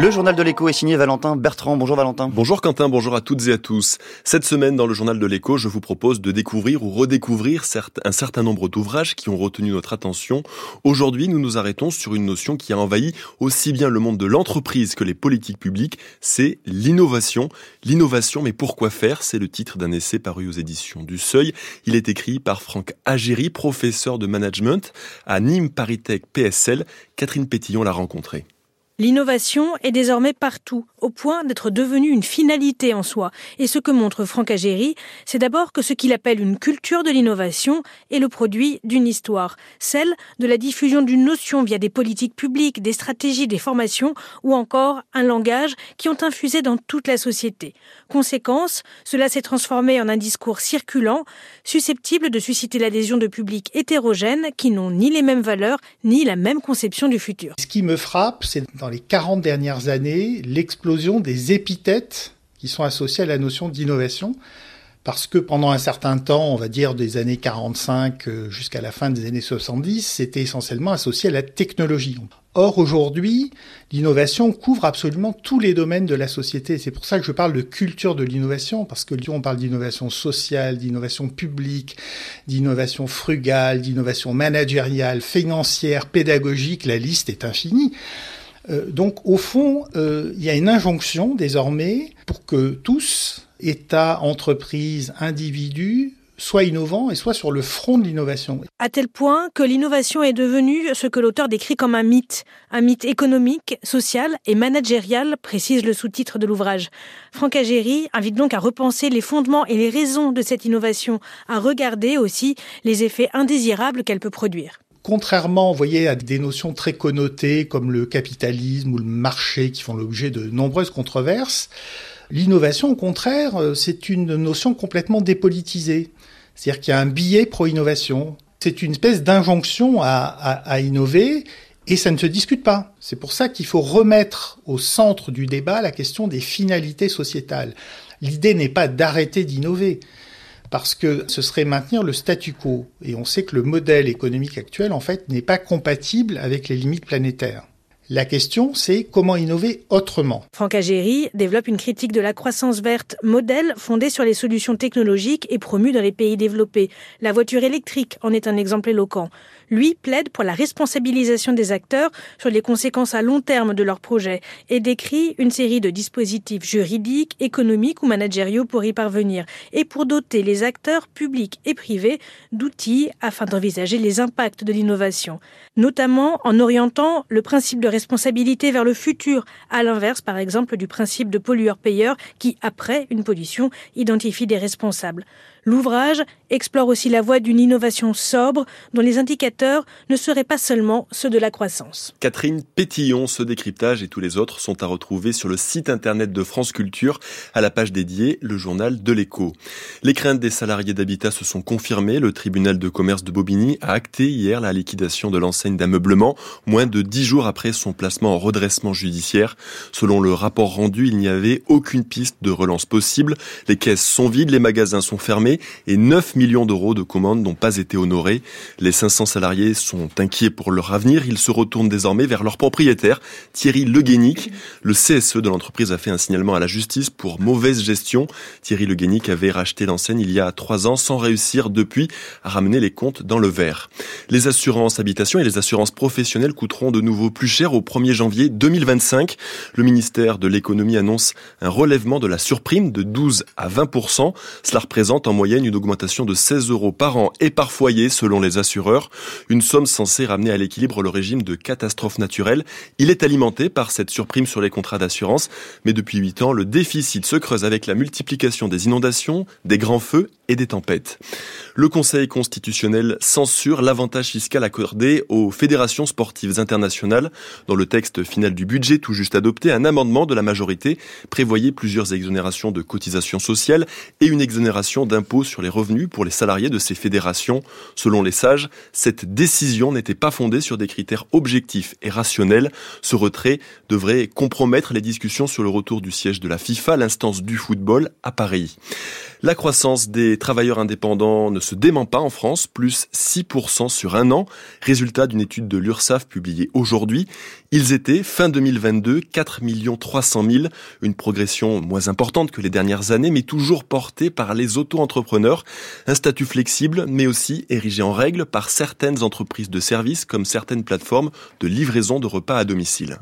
Le journal de l'écho est signé Valentin Bertrand. Bonjour Valentin. Bonjour Quentin, bonjour à toutes et à tous. Cette semaine dans le journal de l'écho, je vous propose de découvrir ou redécouvrir un certain nombre d'ouvrages qui ont retenu notre attention. Aujourd'hui, nous nous arrêtons sur une notion qui a envahi aussi bien le monde de l'entreprise que les politiques publiques, c'est l'innovation. L'innovation, mais pourquoi faire? C'est le titre d'un essai paru aux éditions du Seuil. Il est écrit par Franck Agéry, professeur de management à Nîmes Paritech PSL. Catherine Pétillon l'a rencontré. L'innovation est désormais partout, au point d'être devenue une finalité en soi. Et ce que montre Franck Agéry, c'est d'abord que ce qu'il appelle une culture de l'innovation est le produit d'une histoire, celle de la diffusion d'une notion via des politiques publiques, des stratégies, des formations ou encore un langage qui ont infusé dans toute la société. Conséquence, cela s'est transformé en un discours circulant, susceptible de susciter l'adhésion de publics hétérogènes qui n'ont ni les mêmes valeurs ni la même conception du futur. Ce qui me frappe, c'est dans les 40 dernières années l'explosion des épithètes qui sont associés à la notion d'innovation. Parce que pendant un certain temps, on va dire des années 45 euh, jusqu'à la fin des années 70, c'était essentiellement associé à la technologie. Or, aujourd'hui, l'innovation couvre absolument tous les domaines de la société. C'est pour ça que je parle de culture de l'innovation, parce que on parle d'innovation sociale, d'innovation publique, d'innovation frugale, d'innovation managériale, financière, pédagogique, la liste est infinie. Euh, donc au fond, euh, il y a une injonction désormais pour que tous, États, entreprises, individus, soient innovants et soient sur le front de l'innovation. À tel point que l'innovation est devenue ce que l'auteur décrit comme un mythe, un mythe économique, social et managérial, précise le sous-titre de l'ouvrage. Franck Agéry invite donc à repenser les fondements et les raisons de cette innovation, à regarder aussi les effets indésirables qu'elle peut produire contrairement, vous voyez, à des notions très connotées comme le capitalisme ou le marché qui font l'objet de nombreuses controverses, l'innovation, au contraire, euh, c'est une notion complètement dépolitisée. C'est-à-dire qu'il y a un billet pro-innovation. C'est une espèce d'injonction à, à innover et ça ne se discute pas. C'est pour ça qu'il faut remettre au centre du débat la question des finalités sociétales. L'idée n'est pas d'arrêter d'innover, parce que ce serait maintenir le statu quo. Et on sait que le modèle économique actuel, en fait, n'est pas compatible avec les limites planétaires. La question, c'est comment innover autrement. Franck Agéry développe une critique de la croissance verte, modèle fondé sur les solutions technologiques et promu dans les pays développés. La voiture électrique en est un exemple éloquent. Lui plaide pour la responsabilisation des acteurs sur les conséquences à long terme de leurs projets et décrit une série de dispositifs juridiques, économiques ou managériaux pour y parvenir et pour doter les acteurs publics et privés d'outils afin d'envisager les impacts de l'innovation, notamment en orientant le principe de responsabilité vers le futur, à l'inverse par exemple du principe de pollueur-payeur qui, après une pollution, identifie des responsables. L'ouvrage explore aussi la voie d'une innovation sobre dont les indicateurs ne seraient pas seulement ceux de la croissance. Catherine Pétillon, ce décryptage et tous les autres sont à retrouver sur le site internet de France Culture à la page dédiée Le Journal de l'écho. Les craintes des salariés d'habitat se sont confirmées. Le tribunal de commerce de Bobigny a acté hier la liquidation de l'enseigne d'ameublement, moins de dix jours après son placement en redressement judiciaire. Selon le rapport rendu, il n'y avait aucune piste de relance possible. Les caisses sont vides, les magasins sont fermés et 9 millions d'euros de commandes n'ont pas été honorés. Les 500 salariés sont inquiets pour leur avenir. Ils se retournent désormais vers leur propriétaire, Thierry Le Guénic. Le CSE de l'entreprise a fait un signalement à la justice pour mauvaise gestion. Thierry Le Guénic avait racheté l'enseigne il y a trois ans sans réussir depuis à ramener les comptes dans le vert. Les assurances habitation et les assurances professionnelles coûteront de nouveau plus cher au 1er janvier 2025. Le ministère de l'économie annonce un relèvement de la surprime de 12 à 20%. Cela représente en une augmentation de 16 euros par an et par foyer selon les assureurs, une somme censée ramener à l'équilibre le régime de catastrophe naturelle. Il est alimenté par cette surprime sur les contrats d'assurance, mais depuis 8 ans, le déficit se creuse avec la multiplication des inondations, des grands feux et des tempêtes. Le Conseil constitutionnel censure l'avantage fiscal accordé aux fédérations sportives internationales. Dans le texte final du budget tout juste adopté, un amendement de la majorité prévoyait plusieurs exonérations de cotisations sociales et une exonération d'impôts sur les revenus pour les salariés de ces fédérations. Selon les sages, cette décision n'était pas fondée sur des critères objectifs et rationnels. Ce retrait devrait compromettre les discussions sur le retour du siège de la FIFA, l'instance du football, à Paris. La croissance des travailleurs indépendants ne se dément pas en France, plus 6% sur un an, résultat d'une étude de l'URSSAF publiée aujourd'hui. Ils étaient, fin 2022, 4 300 000, une progression moins importante que les dernières années, mais toujours portée par les auto-entrepreneurs. Un statut flexible, mais aussi érigé en règle par certaines entreprises de services, comme certaines plateformes de livraison de repas à domicile.